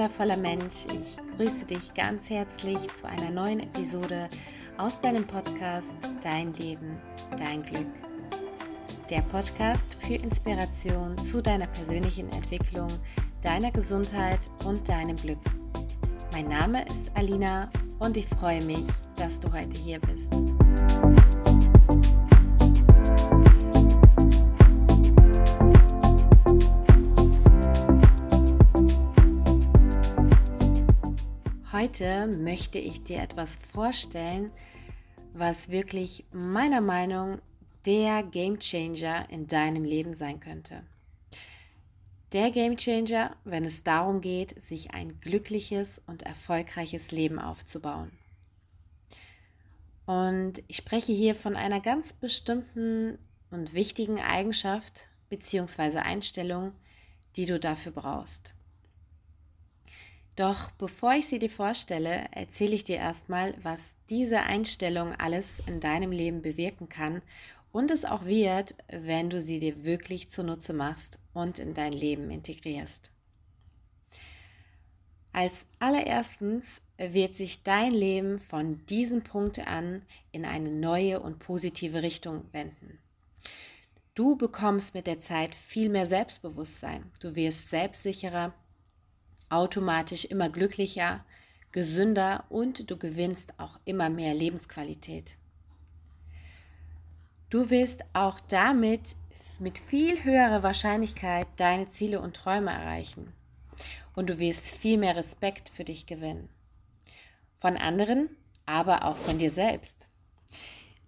wundervoller Mensch. Ich grüße dich ganz herzlich zu einer neuen Episode aus deinem Podcast Dein Leben, dein Glück. Der Podcast für Inspiration zu deiner persönlichen Entwicklung, deiner Gesundheit und deinem Glück. Mein Name ist Alina und ich freue mich, dass du heute hier bist. Heute möchte ich dir etwas vorstellen, was wirklich meiner Meinung der Game Changer in deinem Leben sein könnte. Der Game Changer, wenn es darum geht, sich ein glückliches und erfolgreiches Leben aufzubauen. Und ich spreche hier von einer ganz bestimmten und wichtigen Eigenschaft bzw. Einstellung, die du dafür brauchst. Doch bevor ich sie dir vorstelle, erzähle ich dir erstmal, was diese Einstellung alles in deinem Leben bewirken kann und es auch wird, wenn du sie dir wirklich zunutze machst und in dein Leben integrierst. Als allererstens wird sich dein Leben von diesem Punkt an in eine neue und positive Richtung wenden. Du bekommst mit der Zeit viel mehr Selbstbewusstsein. Du wirst selbstsicherer automatisch immer glücklicher, gesünder und du gewinnst auch immer mehr Lebensqualität. Du wirst auch damit mit viel höherer Wahrscheinlichkeit deine Ziele und Träume erreichen. Und du wirst viel mehr Respekt für dich gewinnen. Von anderen, aber auch von dir selbst.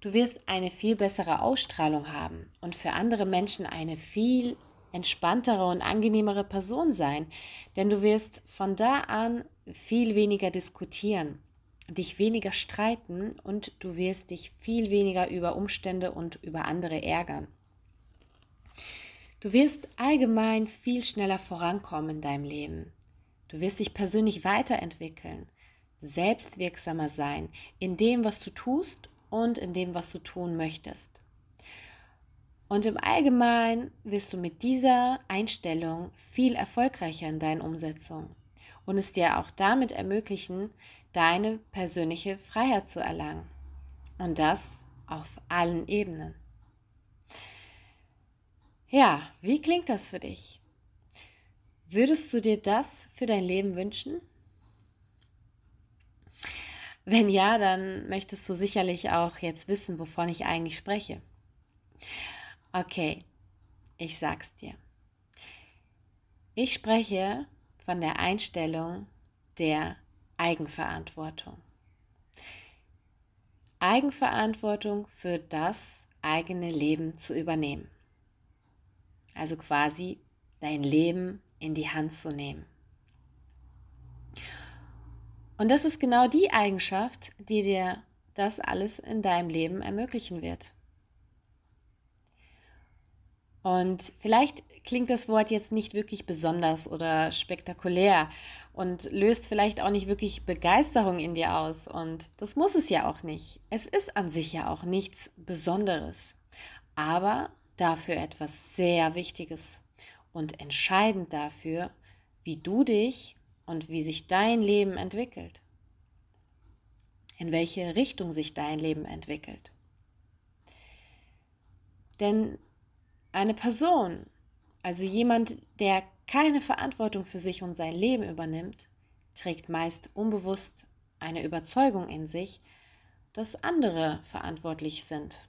Du wirst eine viel bessere Ausstrahlung haben und für andere Menschen eine viel entspanntere und angenehmere Person sein, denn du wirst von da an viel weniger diskutieren, dich weniger streiten und du wirst dich viel weniger über Umstände und über andere ärgern. Du wirst allgemein viel schneller vorankommen in deinem Leben. Du wirst dich persönlich weiterentwickeln, selbstwirksamer sein in dem, was du tust und in dem, was du tun möchtest. Und im Allgemeinen wirst du mit dieser Einstellung viel erfolgreicher in deinen Umsetzungen und es dir auch damit ermöglichen, deine persönliche Freiheit zu erlangen. Und das auf allen Ebenen. Ja, wie klingt das für dich? Würdest du dir das für dein Leben wünschen? Wenn ja, dann möchtest du sicherlich auch jetzt wissen, wovon ich eigentlich spreche. Okay, ich sag's dir. Ich spreche von der Einstellung der Eigenverantwortung. Eigenverantwortung für das eigene Leben zu übernehmen. Also quasi dein Leben in die Hand zu nehmen. Und das ist genau die Eigenschaft, die dir das alles in deinem Leben ermöglichen wird. Und vielleicht klingt das Wort jetzt nicht wirklich besonders oder spektakulär und löst vielleicht auch nicht wirklich Begeisterung in dir aus. Und das muss es ja auch nicht. Es ist an sich ja auch nichts Besonderes, aber dafür etwas sehr Wichtiges und entscheidend dafür, wie du dich und wie sich dein Leben entwickelt. In welche Richtung sich dein Leben entwickelt. Denn eine Person, also jemand, der keine Verantwortung für sich und sein Leben übernimmt, trägt meist unbewusst eine Überzeugung in sich, dass andere verantwortlich sind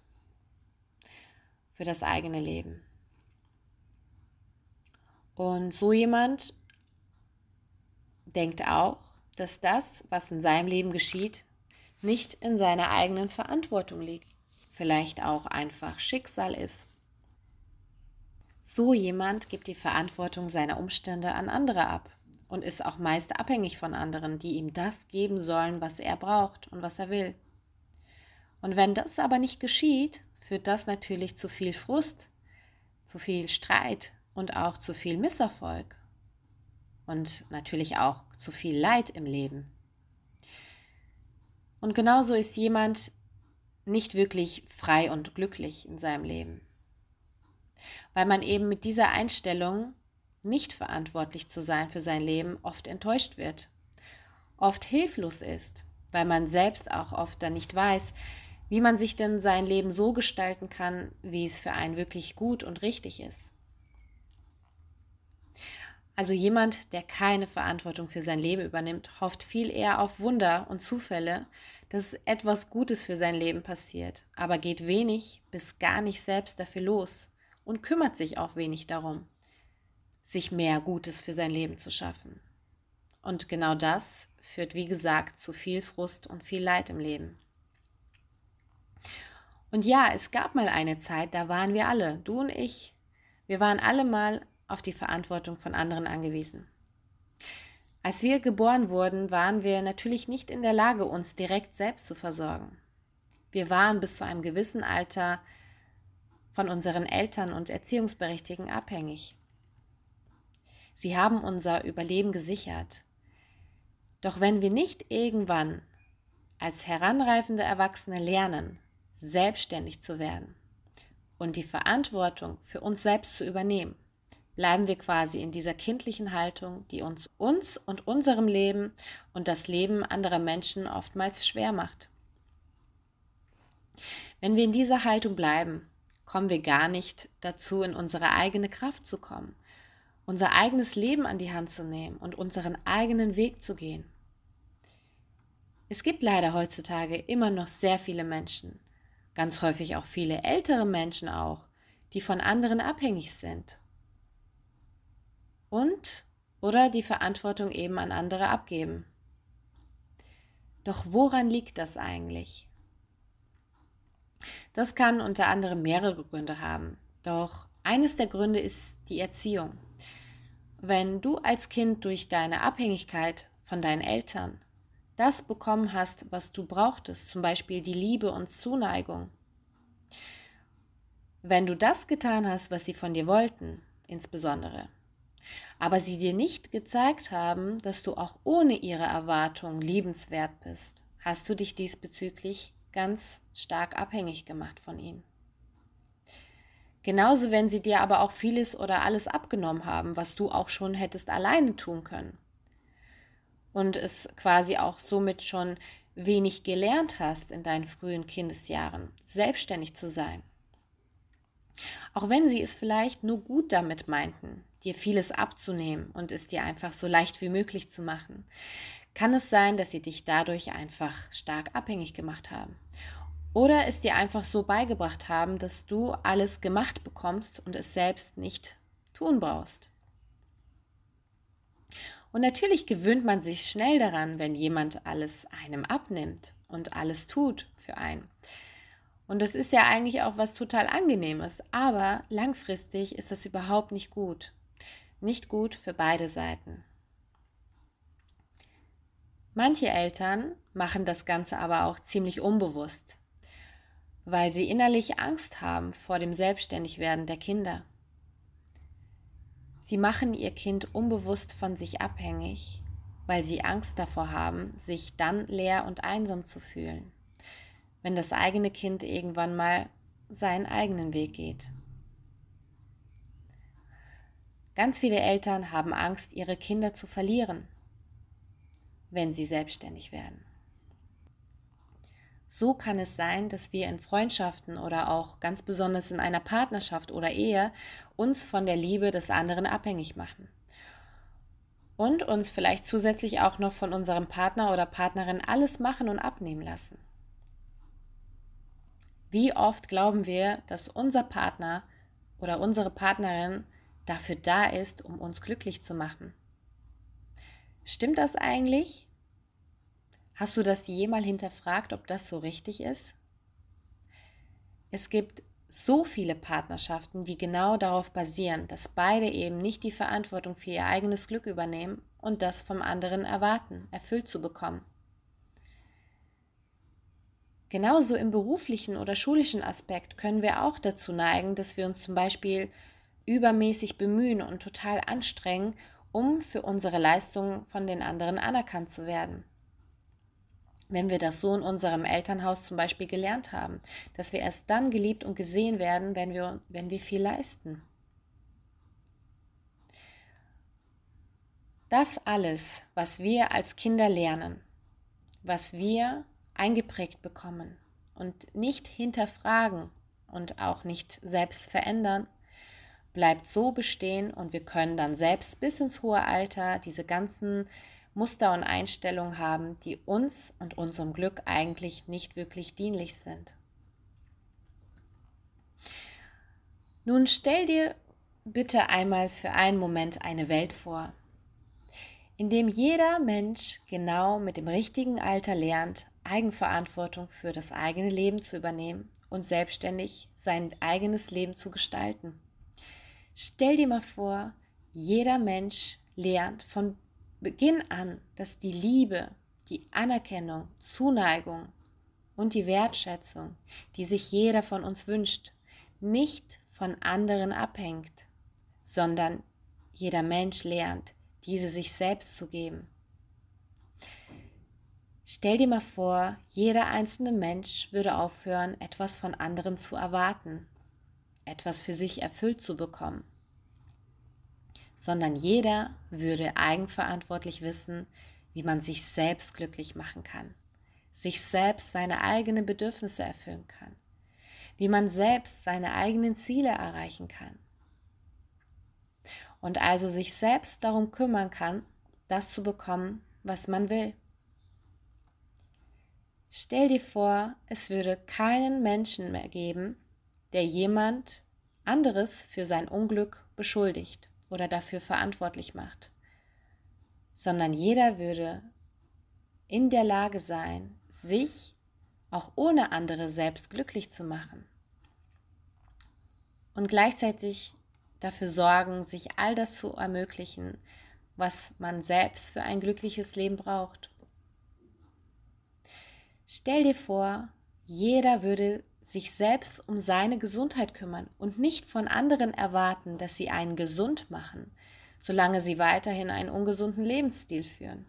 für das eigene Leben. Und so jemand denkt auch, dass das, was in seinem Leben geschieht, nicht in seiner eigenen Verantwortung liegt, vielleicht auch einfach Schicksal ist so jemand gibt die Verantwortung seiner Umstände an andere ab und ist auch meist abhängig von anderen, die ihm das geben sollen, was er braucht und was er will. Und wenn das aber nicht geschieht, führt das natürlich zu viel Frust, zu viel Streit und auch zu viel Misserfolg und natürlich auch zu viel Leid im Leben. Und genauso ist jemand nicht wirklich frei und glücklich in seinem Leben weil man eben mit dieser Einstellung nicht verantwortlich zu sein für sein Leben, oft enttäuscht wird, oft hilflos ist, weil man selbst auch oft dann nicht weiß, wie man sich denn sein Leben so gestalten kann, wie es für einen wirklich gut und richtig ist. Also jemand, der keine Verantwortung für sein Leben übernimmt, hofft viel eher auf Wunder und Zufälle, dass etwas Gutes für sein Leben passiert, aber geht wenig bis gar nicht selbst dafür los und kümmert sich auch wenig darum, sich mehr Gutes für sein Leben zu schaffen. Und genau das führt, wie gesagt, zu viel Frust und viel Leid im Leben. Und ja, es gab mal eine Zeit, da waren wir alle, du und ich, wir waren alle mal auf die Verantwortung von anderen angewiesen. Als wir geboren wurden, waren wir natürlich nicht in der Lage, uns direkt selbst zu versorgen. Wir waren bis zu einem gewissen Alter von unseren Eltern und Erziehungsberechtigten abhängig. Sie haben unser Überleben gesichert. Doch wenn wir nicht irgendwann als heranreifende Erwachsene lernen, selbstständig zu werden und die Verantwortung für uns selbst zu übernehmen, bleiben wir quasi in dieser kindlichen Haltung, die uns uns und unserem Leben und das Leben anderer Menschen oftmals schwer macht. Wenn wir in dieser Haltung bleiben, kommen wir gar nicht dazu, in unsere eigene Kraft zu kommen, unser eigenes Leben an die Hand zu nehmen und unseren eigenen Weg zu gehen. Es gibt leider heutzutage immer noch sehr viele Menschen, ganz häufig auch viele ältere Menschen auch, die von anderen abhängig sind und oder die Verantwortung eben an andere abgeben. Doch woran liegt das eigentlich? Das kann unter anderem mehrere Gründe haben. Doch eines der Gründe ist die Erziehung. Wenn du als Kind durch deine Abhängigkeit von deinen Eltern das bekommen hast, was du brauchtest, zum Beispiel die Liebe und Zuneigung, wenn du das getan hast, was sie von dir wollten, insbesondere, aber sie dir nicht gezeigt haben, dass du auch ohne ihre Erwartungen liebenswert bist, hast du dich diesbezüglich ganz stark abhängig gemacht von ihnen. Genauso, wenn sie dir aber auch vieles oder alles abgenommen haben, was du auch schon hättest alleine tun können. Und es quasi auch somit schon wenig gelernt hast in deinen frühen Kindesjahren, selbstständig zu sein. Auch wenn sie es vielleicht nur gut damit meinten, dir vieles abzunehmen und es dir einfach so leicht wie möglich zu machen, kann es sein, dass sie dich dadurch einfach stark abhängig gemacht haben. Oder es dir einfach so beigebracht haben, dass du alles gemacht bekommst und es selbst nicht tun brauchst. Und natürlich gewöhnt man sich schnell daran, wenn jemand alles einem abnimmt und alles tut für einen. Und das ist ja eigentlich auch was total angenehmes, aber langfristig ist das überhaupt nicht gut. Nicht gut für beide Seiten. Manche Eltern machen das Ganze aber auch ziemlich unbewusst, weil sie innerlich Angst haben vor dem Selbstständigwerden der Kinder. Sie machen ihr Kind unbewusst von sich abhängig, weil sie Angst davor haben, sich dann leer und einsam zu fühlen wenn das eigene Kind irgendwann mal seinen eigenen Weg geht. Ganz viele Eltern haben Angst, ihre Kinder zu verlieren, wenn sie selbstständig werden. So kann es sein, dass wir in Freundschaften oder auch ganz besonders in einer Partnerschaft oder Ehe uns von der Liebe des anderen abhängig machen und uns vielleicht zusätzlich auch noch von unserem Partner oder Partnerin alles machen und abnehmen lassen. Wie oft glauben wir, dass unser Partner oder unsere Partnerin dafür da ist, um uns glücklich zu machen? Stimmt das eigentlich? Hast du das jemals hinterfragt, ob das so richtig ist? Es gibt so viele Partnerschaften, die genau darauf basieren, dass beide eben nicht die Verantwortung für ihr eigenes Glück übernehmen und das vom anderen erwarten, erfüllt zu bekommen. Genauso im beruflichen oder schulischen Aspekt können wir auch dazu neigen, dass wir uns zum Beispiel übermäßig bemühen und total anstrengen, um für unsere Leistungen von den anderen anerkannt zu werden. Wenn wir das so in unserem Elternhaus zum Beispiel gelernt haben, dass wir erst dann geliebt und gesehen werden, wenn wir, wenn wir viel leisten. das alles, was wir als Kinder lernen, was wir eingeprägt bekommen und nicht hinterfragen und auch nicht selbst verändern, bleibt so bestehen und wir können dann selbst bis ins hohe Alter diese ganzen Muster und Einstellungen haben, die uns und unserem Glück eigentlich nicht wirklich dienlich sind. Nun stell dir bitte einmal für einen Moment eine Welt vor, in dem jeder Mensch genau mit dem richtigen Alter lernt, Eigenverantwortung für das eigene Leben zu übernehmen und selbstständig sein eigenes Leben zu gestalten. Stell dir mal vor, jeder Mensch lernt von Beginn an, dass die Liebe, die Anerkennung, Zuneigung und die Wertschätzung, die sich jeder von uns wünscht, nicht von anderen abhängt, sondern jeder Mensch lernt, diese sich selbst zu geben. Stell dir mal vor, jeder einzelne Mensch würde aufhören, etwas von anderen zu erwarten etwas für sich erfüllt zu bekommen, sondern jeder würde eigenverantwortlich wissen, wie man sich selbst glücklich machen kann, sich selbst seine eigenen Bedürfnisse erfüllen kann, wie man selbst seine eigenen Ziele erreichen kann und also sich selbst darum kümmern kann, das zu bekommen, was man will. Stell dir vor, es würde keinen Menschen mehr geben, der jemand anderes für sein Unglück beschuldigt oder dafür verantwortlich macht, sondern jeder würde in der Lage sein, sich auch ohne andere selbst glücklich zu machen und gleichzeitig dafür sorgen, sich all das zu ermöglichen, was man selbst für ein glückliches Leben braucht. Stell dir vor, jeder würde sich selbst um seine Gesundheit kümmern und nicht von anderen erwarten, dass sie einen gesund machen, solange sie weiterhin einen ungesunden Lebensstil führen.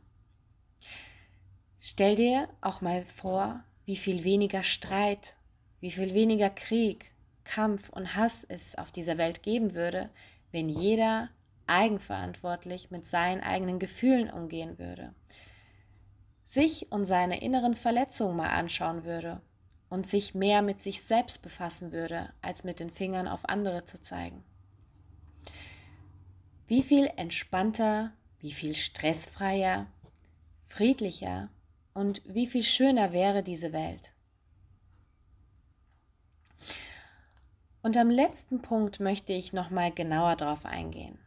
Stell dir auch mal vor, wie viel weniger Streit, wie viel weniger Krieg, Kampf und Hass es auf dieser Welt geben würde, wenn jeder eigenverantwortlich mit seinen eigenen Gefühlen umgehen würde, sich und seine inneren Verletzungen mal anschauen würde und sich mehr mit sich selbst befassen würde, als mit den Fingern auf andere zu zeigen. Wie viel entspannter, wie viel stressfreier, friedlicher und wie viel schöner wäre diese Welt. Und am letzten Punkt möchte ich noch mal genauer darauf eingehen.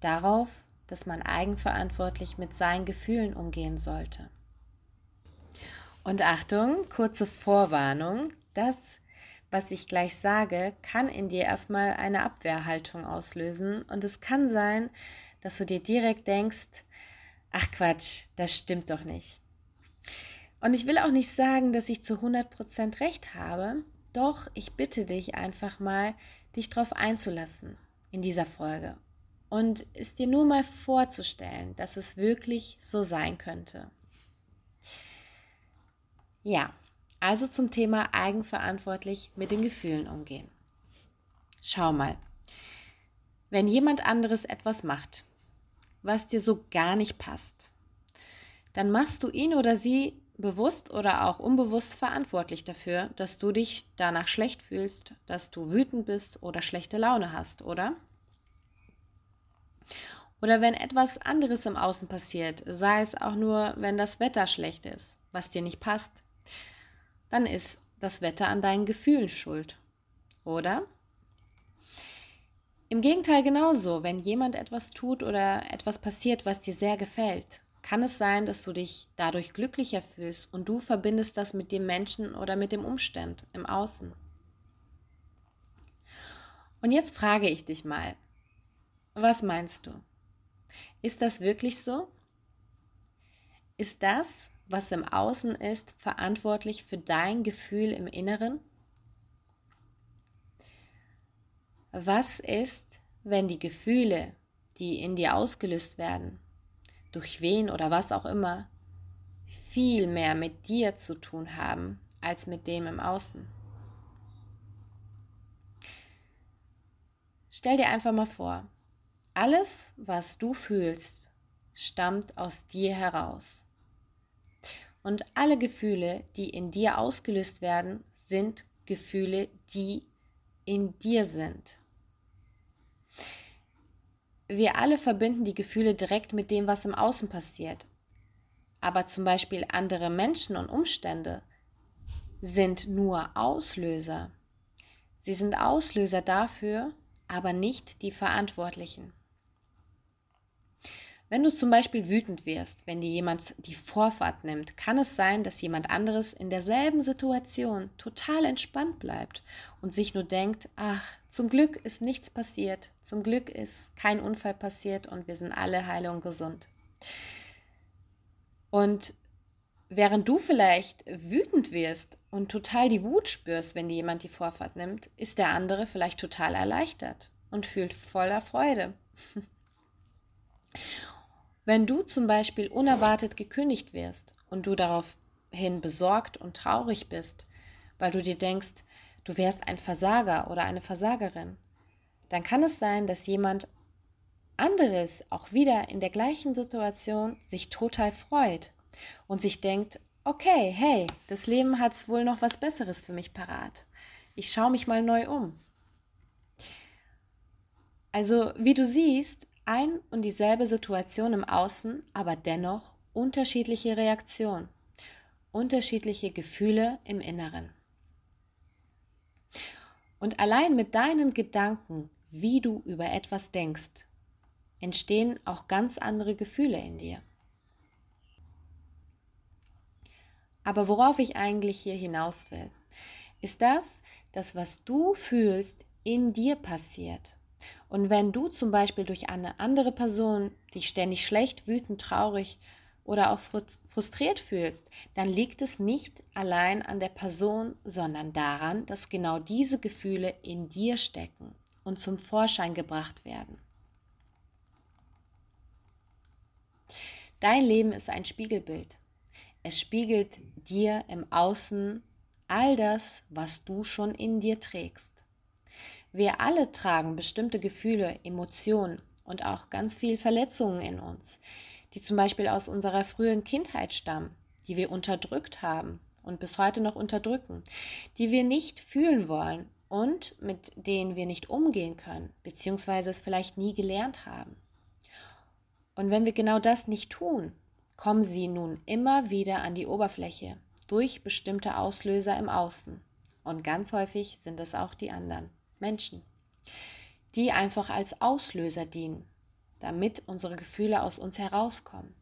Darauf, dass man eigenverantwortlich mit seinen Gefühlen umgehen sollte. Und Achtung, kurze Vorwarnung, das, was ich gleich sage, kann in dir erstmal eine Abwehrhaltung auslösen und es kann sein, dass du dir direkt denkst, ach Quatsch, das stimmt doch nicht. Und ich will auch nicht sagen, dass ich zu 100% recht habe, doch ich bitte dich einfach mal, dich darauf einzulassen in dieser Folge und es dir nur mal vorzustellen, dass es wirklich so sein könnte. Ja, also zum Thema eigenverantwortlich mit den Gefühlen umgehen. Schau mal, wenn jemand anderes etwas macht, was dir so gar nicht passt, dann machst du ihn oder sie bewusst oder auch unbewusst verantwortlich dafür, dass du dich danach schlecht fühlst, dass du wütend bist oder schlechte Laune hast, oder? Oder wenn etwas anderes im Außen passiert, sei es auch nur, wenn das Wetter schlecht ist, was dir nicht passt, dann ist das Wetter an deinen Gefühlen schuld. Oder? Im Gegenteil genauso, wenn jemand etwas tut oder etwas passiert, was dir sehr gefällt, kann es sein, dass du dich dadurch glücklicher fühlst und du verbindest das mit dem Menschen oder mit dem Umstand im Außen. Und jetzt frage ich dich mal, was meinst du? Ist das wirklich so? Ist das, was im Außen ist, verantwortlich für dein Gefühl im Inneren? Was ist, wenn die Gefühle, die in dir ausgelöst werden, durch wen oder was auch immer, viel mehr mit dir zu tun haben als mit dem im Außen? Stell dir einfach mal vor, alles, was du fühlst, stammt aus dir heraus. Und alle Gefühle, die in dir ausgelöst werden, sind Gefühle, die in dir sind. Wir alle verbinden die Gefühle direkt mit dem, was im Außen passiert. Aber zum Beispiel andere Menschen und Umstände sind nur Auslöser. Sie sind Auslöser dafür, aber nicht die Verantwortlichen. Wenn du zum Beispiel wütend wirst, wenn dir jemand die Vorfahrt nimmt, kann es sein, dass jemand anderes in derselben Situation total entspannt bleibt und sich nur denkt, ach, zum Glück ist nichts passiert, zum Glück ist kein Unfall passiert und wir sind alle heile und gesund. Und während du vielleicht wütend wirst und total die Wut spürst, wenn dir jemand die Vorfahrt nimmt, ist der andere vielleicht total erleichtert und fühlt voller Freude. Wenn du zum Beispiel unerwartet gekündigt wirst und du daraufhin besorgt und traurig bist, weil du dir denkst, du wärst ein Versager oder eine Versagerin, dann kann es sein, dass jemand anderes auch wieder in der gleichen Situation sich total freut und sich denkt, okay, hey, das Leben hat wohl noch was Besseres für mich parat. Ich schaue mich mal neu um. Also, wie du siehst, ein und dieselbe Situation im Außen, aber dennoch unterschiedliche Reaktionen, unterschiedliche Gefühle im Inneren. Und allein mit deinen Gedanken, wie du über etwas denkst, entstehen auch ganz andere Gefühle in dir. Aber worauf ich eigentlich hier hinaus will, ist das, dass was du fühlst, in dir passiert und wenn du zum Beispiel durch eine andere Person dich ständig schlecht, wütend, traurig oder auch frustriert fühlst, dann liegt es nicht allein an der Person, sondern daran, dass genau diese Gefühle in dir stecken und zum Vorschein gebracht werden. Dein Leben ist ein Spiegelbild. Es spiegelt dir im Außen all das, was du schon in dir trägst. Wir alle tragen bestimmte Gefühle, Emotionen und auch ganz viel Verletzungen in uns, die zum Beispiel aus unserer frühen Kindheit stammen, die wir unterdrückt haben und bis heute noch unterdrücken, die wir nicht fühlen wollen und mit denen wir nicht umgehen können, beziehungsweise es vielleicht nie gelernt haben. Und wenn wir genau das nicht tun, kommen sie nun immer wieder an die Oberfläche durch bestimmte Auslöser im Außen. Und ganz häufig sind es auch die anderen. Menschen, die einfach als Auslöser dienen, damit unsere Gefühle aus uns herauskommen.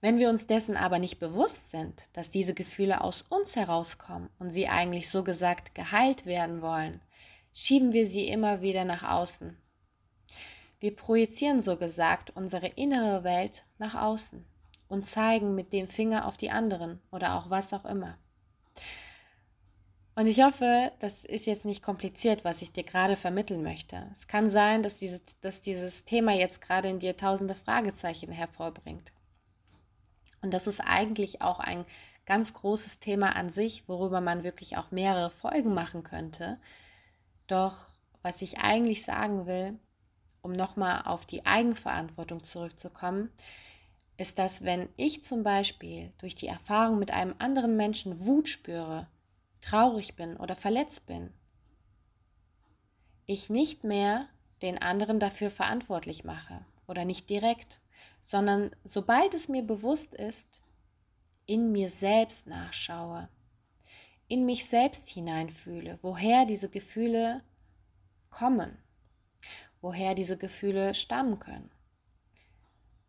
Wenn wir uns dessen aber nicht bewusst sind, dass diese Gefühle aus uns herauskommen und sie eigentlich so gesagt geheilt werden wollen, schieben wir sie immer wieder nach außen. Wir projizieren so gesagt unsere innere Welt nach außen und zeigen mit dem Finger auf die anderen oder auch was auch immer. Und ich hoffe, das ist jetzt nicht kompliziert, was ich dir gerade vermitteln möchte. Es kann sein, dass, diese, dass dieses Thema jetzt gerade in dir tausende Fragezeichen hervorbringt. Und das ist eigentlich auch ein ganz großes Thema an sich, worüber man wirklich auch mehrere Folgen machen könnte. Doch was ich eigentlich sagen will, um nochmal auf die Eigenverantwortung zurückzukommen, ist, dass wenn ich zum Beispiel durch die Erfahrung mit einem anderen Menschen Wut spüre, traurig bin oder verletzt bin, ich nicht mehr den anderen dafür verantwortlich mache oder nicht direkt, sondern sobald es mir bewusst ist, in mir selbst nachschaue, in mich selbst hineinfühle, woher diese Gefühle kommen, woher diese Gefühle stammen können,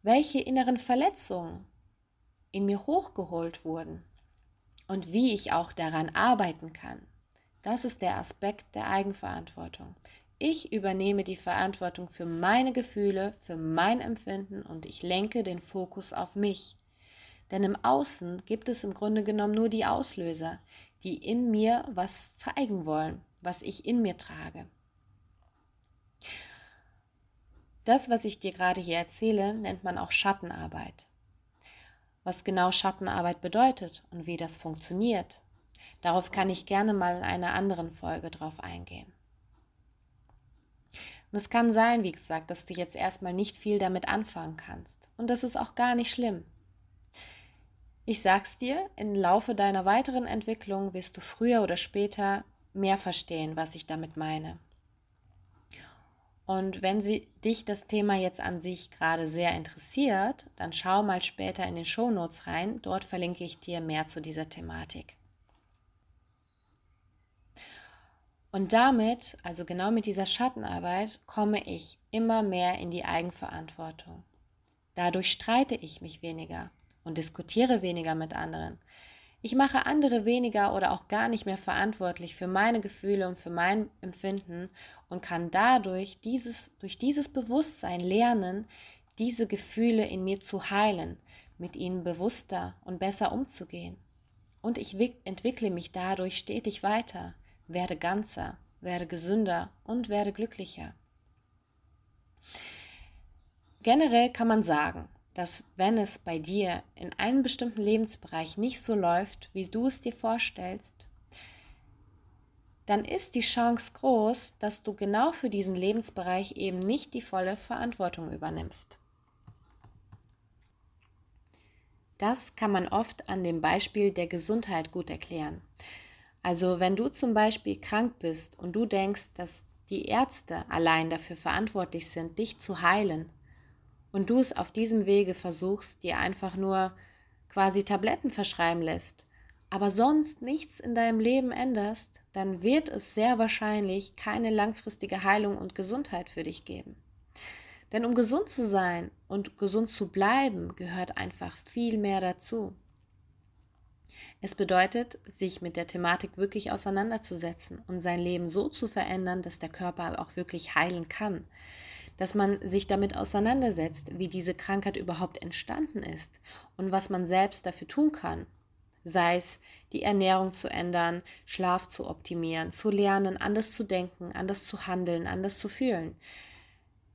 welche inneren Verletzungen in mir hochgeholt wurden und wie ich auch daran arbeiten kann. Das ist der Aspekt der Eigenverantwortung. Ich übernehme die Verantwortung für meine Gefühle, für mein Empfinden und ich lenke den Fokus auf mich. Denn im Außen gibt es im Grunde genommen nur die Auslöser, die in mir was zeigen wollen, was ich in mir trage. Das, was ich dir gerade hier erzähle, nennt man auch Schattenarbeit. Was genau Schattenarbeit bedeutet und wie das funktioniert, darauf kann ich gerne mal in einer anderen Folge drauf eingehen. Und es kann sein, wie gesagt, dass du jetzt erstmal nicht viel damit anfangen kannst. Und das ist auch gar nicht schlimm. Ich sag's dir, im Laufe deiner weiteren Entwicklung wirst du früher oder später mehr verstehen, was ich damit meine. Und wenn sie, dich das Thema jetzt an sich gerade sehr interessiert, dann schau mal später in den Shownotes rein. Dort verlinke ich dir mehr zu dieser Thematik. Und damit, also genau mit dieser Schattenarbeit, komme ich immer mehr in die Eigenverantwortung. Dadurch streite ich mich weniger und diskutiere weniger mit anderen. Ich mache andere weniger oder auch gar nicht mehr verantwortlich für meine Gefühle und für mein Empfinden und kann dadurch dieses, durch dieses Bewusstsein lernen, diese Gefühle in mir zu heilen, mit ihnen bewusster und besser umzugehen. Und ich entwickle mich dadurch stetig weiter, werde ganzer, werde gesünder und werde glücklicher. Generell kann man sagen, dass wenn es bei dir in einem bestimmten Lebensbereich nicht so läuft, wie du es dir vorstellst, dann ist die Chance groß, dass du genau für diesen Lebensbereich eben nicht die volle Verantwortung übernimmst. Das kann man oft an dem Beispiel der Gesundheit gut erklären. Also wenn du zum Beispiel krank bist und du denkst, dass die Ärzte allein dafür verantwortlich sind, dich zu heilen, und du es auf diesem Wege versuchst, dir einfach nur quasi Tabletten verschreiben lässt, aber sonst nichts in deinem Leben änderst, dann wird es sehr wahrscheinlich keine langfristige Heilung und Gesundheit für dich geben. Denn um gesund zu sein und gesund zu bleiben, gehört einfach viel mehr dazu. Es bedeutet, sich mit der Thematik wirklich auseinanderzusetzen und sein Leben so zu verändern, dass der Körper auch wirklich heilen kann dass man sich damit auseinandersetzt, wie diese Krankheit überhaupt entstanden ist und was man selbst dafür tun kann. Sei es die Ernährung zu ändern, Schlaf zu optimieren, zu lernen, anders zu denken, anders zu handeln, anders zu fühlen.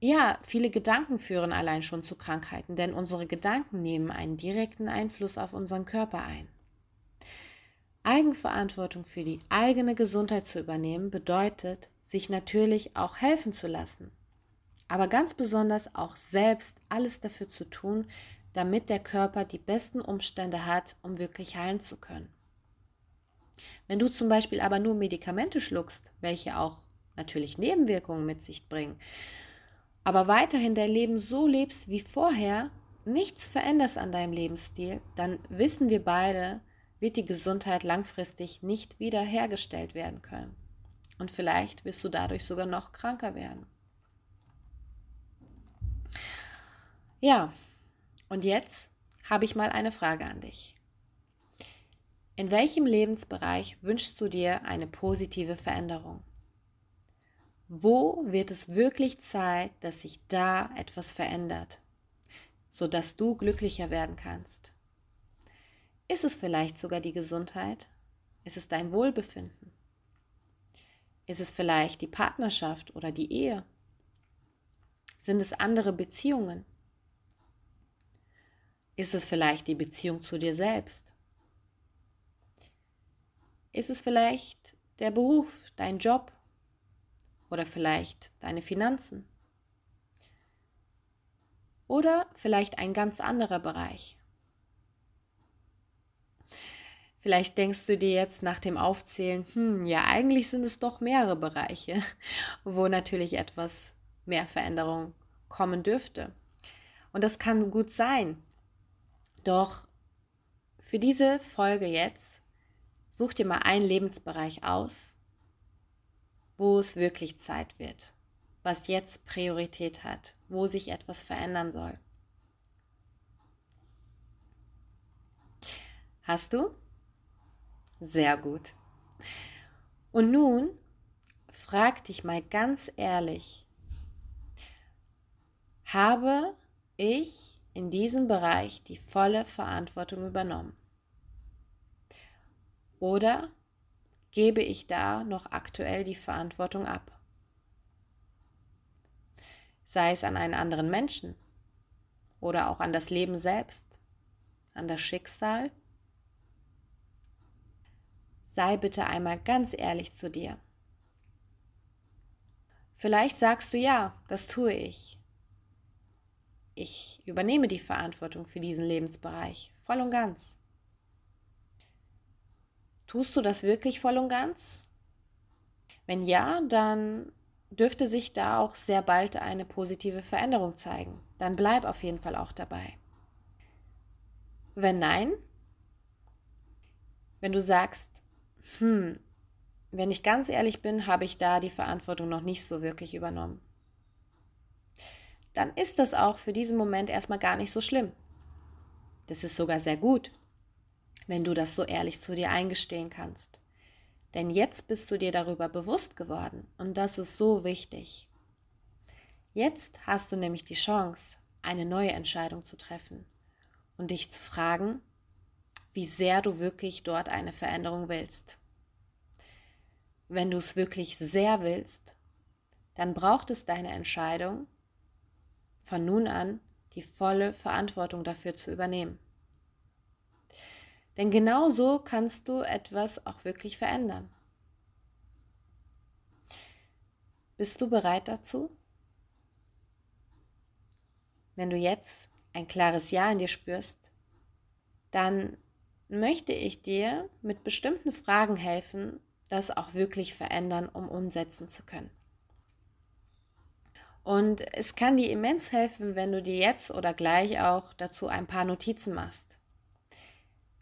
Ja, viele Gedanken führen allein schon zu Krankheiten, denn unsere Gedanken nehmen einen direkten Einfluss auf unseren Körper ein. Eigenverantwortung für die eigene Gesundheit zu übernehmen bedeutet, sich natürlich auch helfen zu lassen aber ganz besonders auch selbst alles dafür zu tun, damit der Körper die besten Umstände hat, um wirklich heilen zu können. Wenn du zum Beispiel aber nur Medikamente schluckst, welche auch natürlich Nebenwirkungen mit sich bringen, aber weiterhin dein Leben so lebst wie vorher, nichts veränderst an deinem Lebensstil, dann wissen wir beide, wird die Gesundheit langfristig nicht wiederhergestellt werden können. Und vielleicht wirst du dadurch sogar noch kranker werden. Ja, und jetzt habe ich mal eine Frage an dich. In welchem Lebensbereich wünschst du dir eine positive Veränderung? Wo wird es wirklich Zeit, dass sich da etwas verändert, sodass du glücklicher werden kannst? Ist es vielleicht sogar die Gesundheit? Ist es dein Wohlbefinden? Ist es vielleicht die Partnerschaft oder die Ehe? Sind es andere Beziehungen? Ist es vielleicht die Beziehung zu dir selbst? Ist es vielleicht der Beruf, dein Job oder vielleicht deine Finanzen? Oder vielleicht ein ganz anderer Bereich? Vielleicht denkst du dir jetzt nach dem Aufzählen, hm, ja, eigentlich sind es doch mehrere Bereiche, wo natürlich etwas mehr Veränderung kommen dürfte. Und das kann gut sein. Doch für diese Folge jetzt such dir mal einen Lebensbereich aus, wo es wirklich Zeit wird, was jetzt Priorität hat, wo sich etwas verändern soll. Hast du? Sehr gut. Und nun frag dich mal ganz ehrlich, habe ich in diesem Bereich die volle Verantwortung übernommen? Oder gebe ich da noch aktuell die Verantwortung ab? Sei es an einen anderen Menschen oder auch an das Leben selbst, an das Schicksal. Sei bitte einmal ganz ehrlich zu dir. Vielleicht sagst du ja, das tue ich. Ich übernehme die Verantwortung für diesen Lebensbereich voll und ganz. Tust du das wirklich voll und ganz? Wenn ja, dann dürfte sich da auch sehr bald eine positive Veränderung zeigen. Dann bleib auf jeden Fall auch dabei. Wenn nein, wenn du sagst, hm, wenn ich ganz ehrlich bin, habe ich da die Verantwortung noch nicht so wirklich übernommen. Dann ist das auch für diesen Moment erstmal gar nicht so schlimm. Das ist sogar sehr gut, wenn du das so ehrlich zu dir eingestehen kannst. Denn jetzt bist du dir darüber bewusst geworden und das ist so wichtig. Jetzt hast du nämlich die Chance, eine neue Entscheidung zu treffen und dich zu fragen, wie sehr du wirklich dort eine Veränderung willst. Wenn du es wirklich sehr willst, dann braucht es deine Entscheidung, von nun an die volle Verantwortung dafür zu übernehmen. Denn genau so kannst du etwas auch wirklich verändern. Bist du bereit dazu? Wenn du jetzt ein klares Ja in dir spürst, dann möchte ich dir mit bestimmten Fragen helfen, das auch wirklich verändern, um umsetzen zu können. Und es kann dir immens helfen, wenn du dir jetzt oder gleich auch dazu ein paar Notizen machst.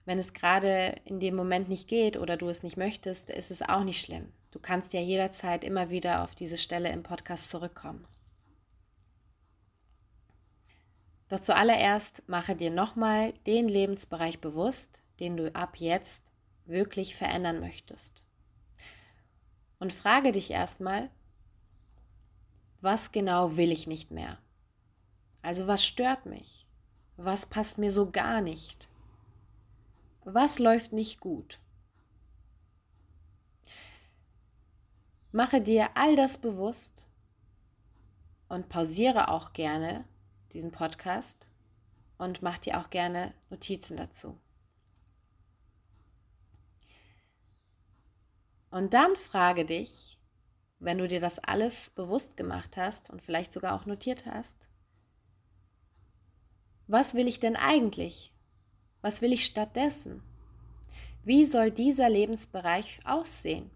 Wenn es gerade in dem Moment nicht geht oder du es nicht möchtest, ist es auch nicht schlimm. Du kannst ja jederzeit immer wieder auf diese Stelle im Podcast zurückkommen. Doch zuallererst mache dir nochmal den Lebensbereich bewusst, den du ab jetzt wirklich verändern möchtest. Und frage dich erstmal, was genau will ich nicht mehr? Also was stört mich? Was passt mir so gar nicht? Was läuft nicht gut? Mache dir all das bewusst und pausiere auch gerne diesen Podcast und mach dir auch gerne Notizen dazu. Und dann frage dich, wenn du dir das alles bewusst gemacht hast und vielleicht sogar auch notiert hast, was will ich denn eigentlich? Was will ich stattdessen? Wie soll dieser Lebensbereich aussehen?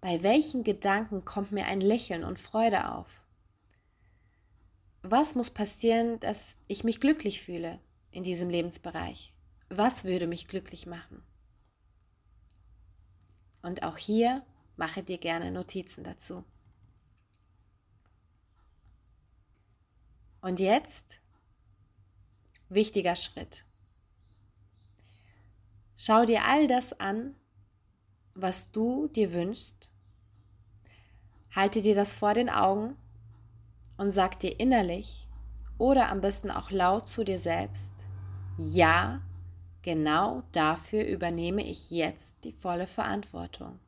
Bei welchen Gedanken kommt mir ein Lächeln und Freude auf? Was muss passieren, dass ich mich glücklich fühle in diesem Lebensbereich? Was würde mich glücklich machen? Und auch hier mache dir gerne Notizen dazu. Und jetzt wichtiger Schritt. Schau dir all das an, was du dir wünschst. Halte dir das vor den Augen und sag dir innerlich oder am besten auch laut zu dir selbst, ja, Genau dafür übernehme ich jetzt die volle Verantwortung.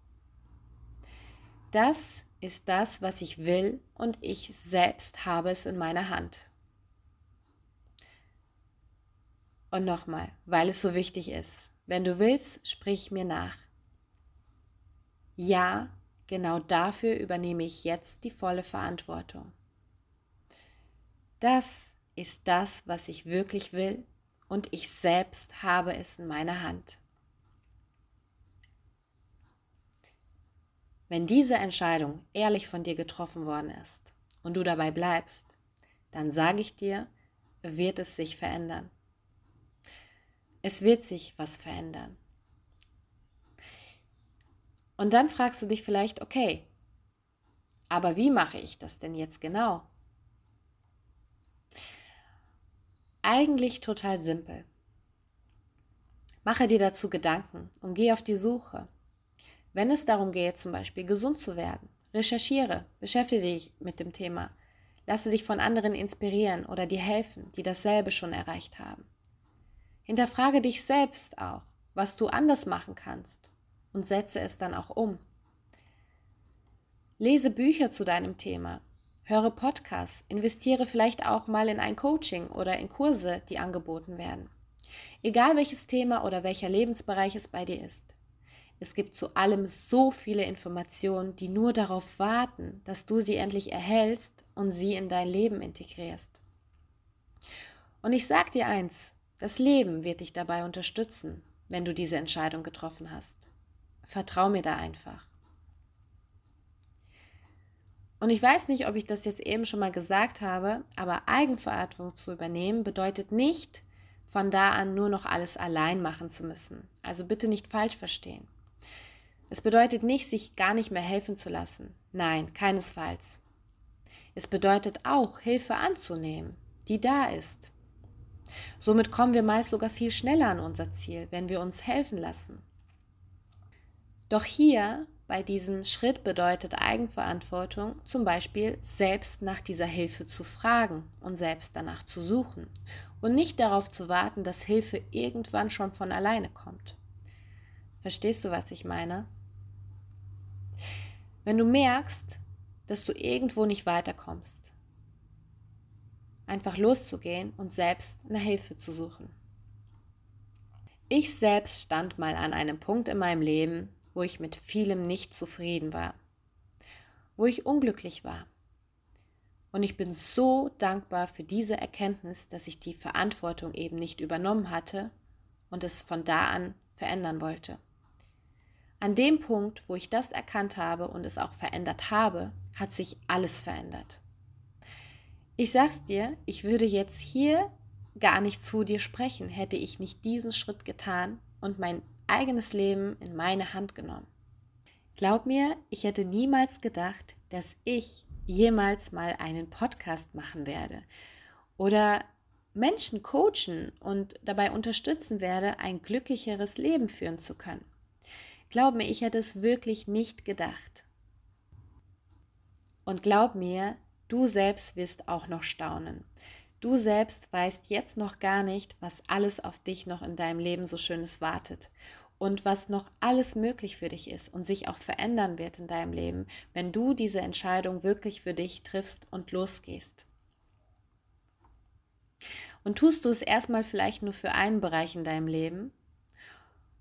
Das ist das, was ich will und ich selbst habe es in meiner Hand. Und nochmal, weil es so wichtig ist, wenn du willst, sprich mir nach. Ja, genau dafür übernehme ich jetzt die volle Verantwortung. Das ist das, was ich wirklich will und ich selbst habe es in meiner Hand. Wenn diese Entscheidung ehrlich von dir getroffen worden ist und du dabei bleibst, dann sage ich dir, wird es sich verändern. Es wird sich was verändern. Und dann fragst du dich vielleicht, okay, aber wie mache ich das denn jetzt genau? Eigentlich total simpel. Mache dir dazu Gedanken und geh auf die Suche. Wenn es darum geht, zum Beispiel gesund zu werden, recherchiere, beschäftige dich mit dem Thema, lasse dich von anderen inspirieren oder dir helfen, die dasselbe schon erreicht haben. Hinterfrage dich selbst auch, was du anders machen kannst und setze es dann auch um. Lese Bücher zu deinem Thema, höre Podcasts, investiere vielleicht auch mal in ein Coaching oder in Kurse, die angeboten werden. Egal welches Thema oder welcher Lebensbereich es bei dir ist. Es gibt zu allem so viele Informationen, die nur darauf warten, dass du sie endlich erhältst und sie in dein Leben integrierst. Und ich sag dir eins, das Leben wird dich dabei unterstützen, wenn du diese Entscheidung getroffen hast. Vertrau mir da einfach. Und ich weiß nicht, ob ich das jetzt eben schon mal gesagt habe, aber Eigenverantwortung zu übernehmen bedeutet nicht, von da an nur noch alles allein machen zu müssen. Also bitte nicht falsch verstehen. Es bedeutet nicht, sich gar nicht mehr helfen zu lassen. Nein, keinesfalls. Es bedeutet auch, Hilfe anzunehmen, die da ist. Somit kommen wir meist sogar viel schneller an unser Ziel, wenn wir uns helfen lassen. Doch hier bei diesem Schritt bedeutet Eigenverantwortung zum Beispiel selbst nach dieser Hilfe zu fragen und selbst danach zu suchen und nicht darauf zu warten, dass Hilfe irgendwann schon von alleine kommt. Verstehst du, was ich meine? Wenn du merkst, dass du irgendwo nicht weiterkommst, einfach loszugehen und selbst eine Hilfe zu suchen. Ich selbst stand mal an einem Punkt in meinem Leben, wo ich mit vielem nicht zufrieden war, wo ich unglücklich war. Und ich bin so dankbar für diese Erkenntnis, dass ich die Verantwortung eben nicht übernommen hatte und es von da an verändern wollte. An dem Punkt, wo ich das erkannt habe und es auch verändert habe, hat sich alles verändert. Ich sag's dir, ich würde jetzt hier gar nicht zu dir sprechen, hätte ich nicht diesen Schritt getan und mein eigenes Leben in meine Hand genommen. Glaub mir, ich hätte niemals gedacht, dass ich jemals mal einen Podcast machen werde oder Menschen coachen und dabei unterstützen werde, ein glücklicheres Leben führen zu können. Glaub mir, ich hätte es wirklich nicht gedacht. Und glaub mir, du selbst wirst auch noch staunen. Du selbst weißt jetzt noch gar nicht, was alles auf dich noch in deinem Leben so Schönes wartet und was noch alles möglich für dich ist und sich auch verändern wird in deinem Leben, wenn du diese Entscheidung wirklich für dich triffst und losgehst. Und tust du es erstmal vielleicht nur für einen Bereich in deinem Leben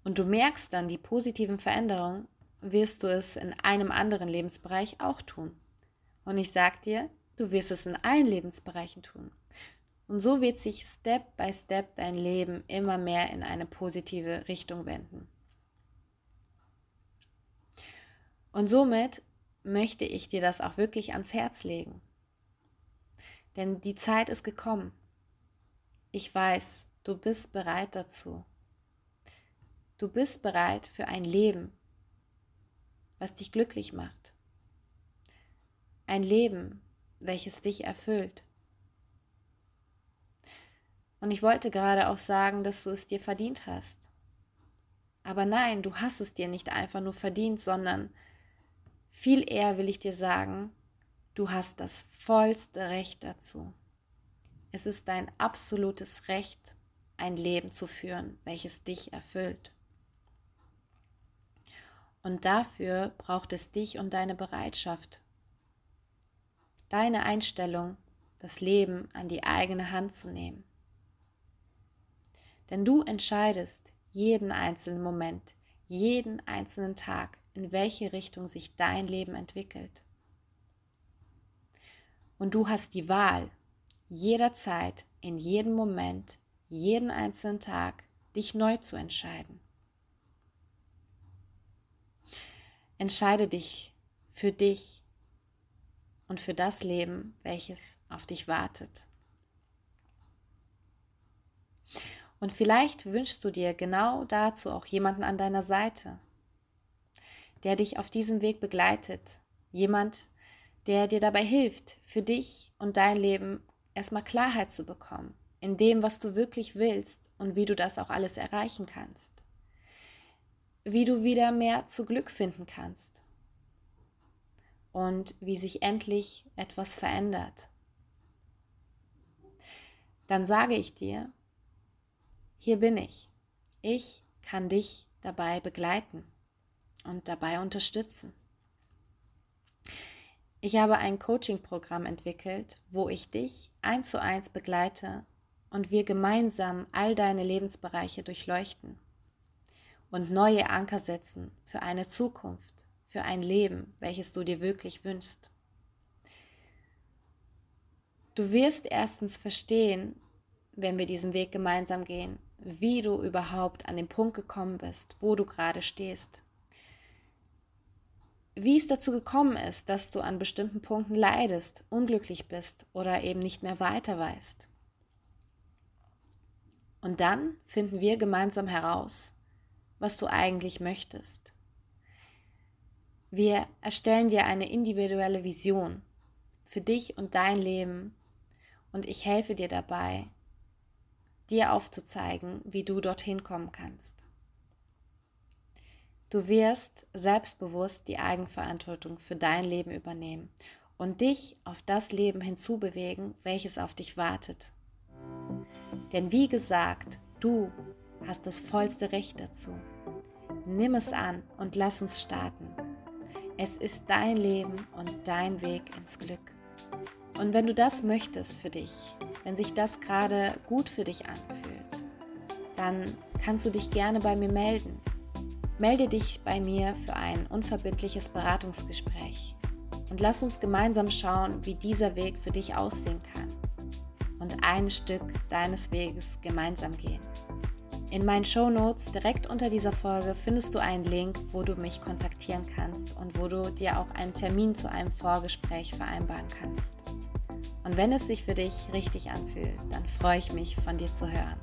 und du merkst dann die positiven Veränderungen, wirst du es in einem anderen Lebensbereich auch tun. Und ich sag dir, du wirst es in allen Lebensbereichen tun. Und so wird sich Step by Step dein Leben immer mehr in eine positive Richtung wenden. Und somit möchte ich dir das auch wirklich ans Herz legen. Denn die Zeit ist gekommen. Ich weiß, du bist bereit dazu. Du bist bereit für ein Leben, was dich glücklich macht. Ein Leben, welches dich erfüllt. Und ich wollte gerade auch sagen, dass du es dir verdient hast. Aber nein, du hast es dir nicht einfach nur verdient, sondern viel eher will ich dir sagen, du hast das vollste Recht dazu. Es ist dein absolutes Recht, ein Leben zu führen, welches dich erfüllt. Und dafür braucht es dich und deine Bereitschaft, deine Einstellung, das Leben an die eigene Hand zu nehmen. Denn du entscheidest jeden einzelnen Moment, jeden einzelnen Tag, in welche Richtung sich dein Leben entwickelt. Und du hast die Wahl, jederzeit, in jedem Moment, jeden einzelnen Tag, dich neu zu entscheiden. Entscheide dich für dich und für das Leben, welches auf dich wartet. Und vielleicht wünschst du dir genau dazu auch jemanden an deiner Seite, der dich auf diesem Weg begleitet, jemand, der dir dabei hilft, für dich und dein Leben erstmal Klarheit zu bekommen, in dem, was du wirklich willst und wie du das auch alles erreichen kannst, wie du wieder mehr zu Glück finden kannst und wie sich endlich etwas verändert. Dann sage ich dir, hier bin ich. Ich kann dich dabei begleiten und dabei unterstützen. Ich habe ein Coaching-Programm entwickelt, wo ich dich eins zu eins begleite und wir gemeinsam all deine Lebensbereiche durchleuchten. Und neue Anker setzen für eine Zukunft, für ein Leben, welches du dir wirklich wünschst. Du wirst erstens verstehen, wenn wir diesen Weg gemeinsam gehen, wie du überhaupt an den Punkt gekommen bist, wo du gerade stehst. Wie es dazu gekommen ist, dass du an bestimmten Punkten leidest, unglücklich bist oder eben nicht mehr weiter weißt. Und dann finden wir gemeinsam heraus, was du eigentlich möchtest. Wir erstellen dir eine individuelle Vision für dich und dein Leben und ich helfe dir dabei, dir aufzuzeigen, wie du dorthin kommen kannst. Du wirst selbstbewusst die Eigenverantwortung für dein Leben übernehmen und dich auf das Leben hinzubewegen, welches auf dich wartet. Denn wie gesagt, du hast das vollste Recht dazu. Nimm es an und lass uns starten. Es ist dein Leben und dein Weg ins Glück. Und wenn du das möchtest für dich, wenn sich das gerade gut für dich anfühlt, dann kannst du dich gerne bei mir melden. Melde dich bei mir für ein unverbindliches Beratungsgespräch und lass uns gemeinsam schauen, wie dieser Weg für dich aussehen kann und ein Stück deines Weges gemeinsam gehen. In meinen Show Notes direkt unter dieser Folge findest du einen Link, wo du mich kontaktieren kannst und wo du dir auch einen Termin zu einem Vorgespräch vereinbaren kannst. Und wenn es sich für dich richtig anfühlt, dann freue ich mich, von dir zu hören.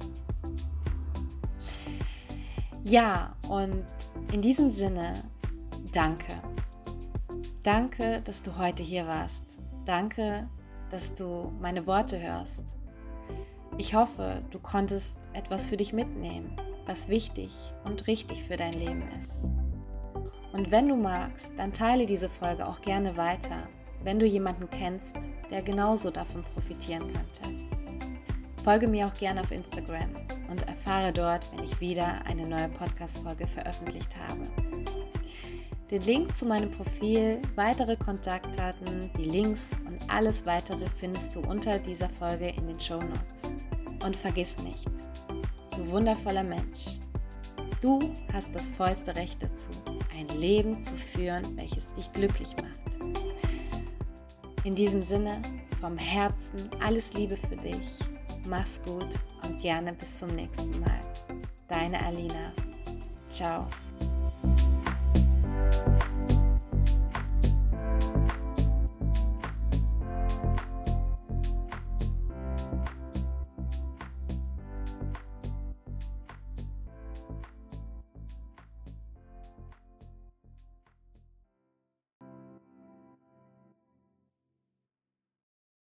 Ja, und in diesem Sinne, danke. Danke, dass du heute hier warst. Danke, dass du meine Worte hörst. Ich hoffe, du konntest etwas für dich mitnehmen, was wichtig und richtig für dein Leben ist. Und wenn du magst, dann teile diese Folge auch gerne weiter wenn du jemanden kennst, der genauso davon profitieren könnte. Folge mir auch gerne auf Instagram und erfahre dort, wenn ich wieder eine neue Podcast-Folge veröffentlicht habe. Den Link zu meinem Profil, weitere Kontaktdaten, die Links und alles weitere findest du unter dieser Folge in den Show Notes. Und vergiss nicht, du wundervoller Mensch, du hast das vollste Recht dazu, ein Leben zu führen, welches dich glücklich macht. In diesem Sinne, vom Herzen alles Liebe für dich. Mach's gut und gerne bis zum nächsten Mal. Deine Alina. Ciao.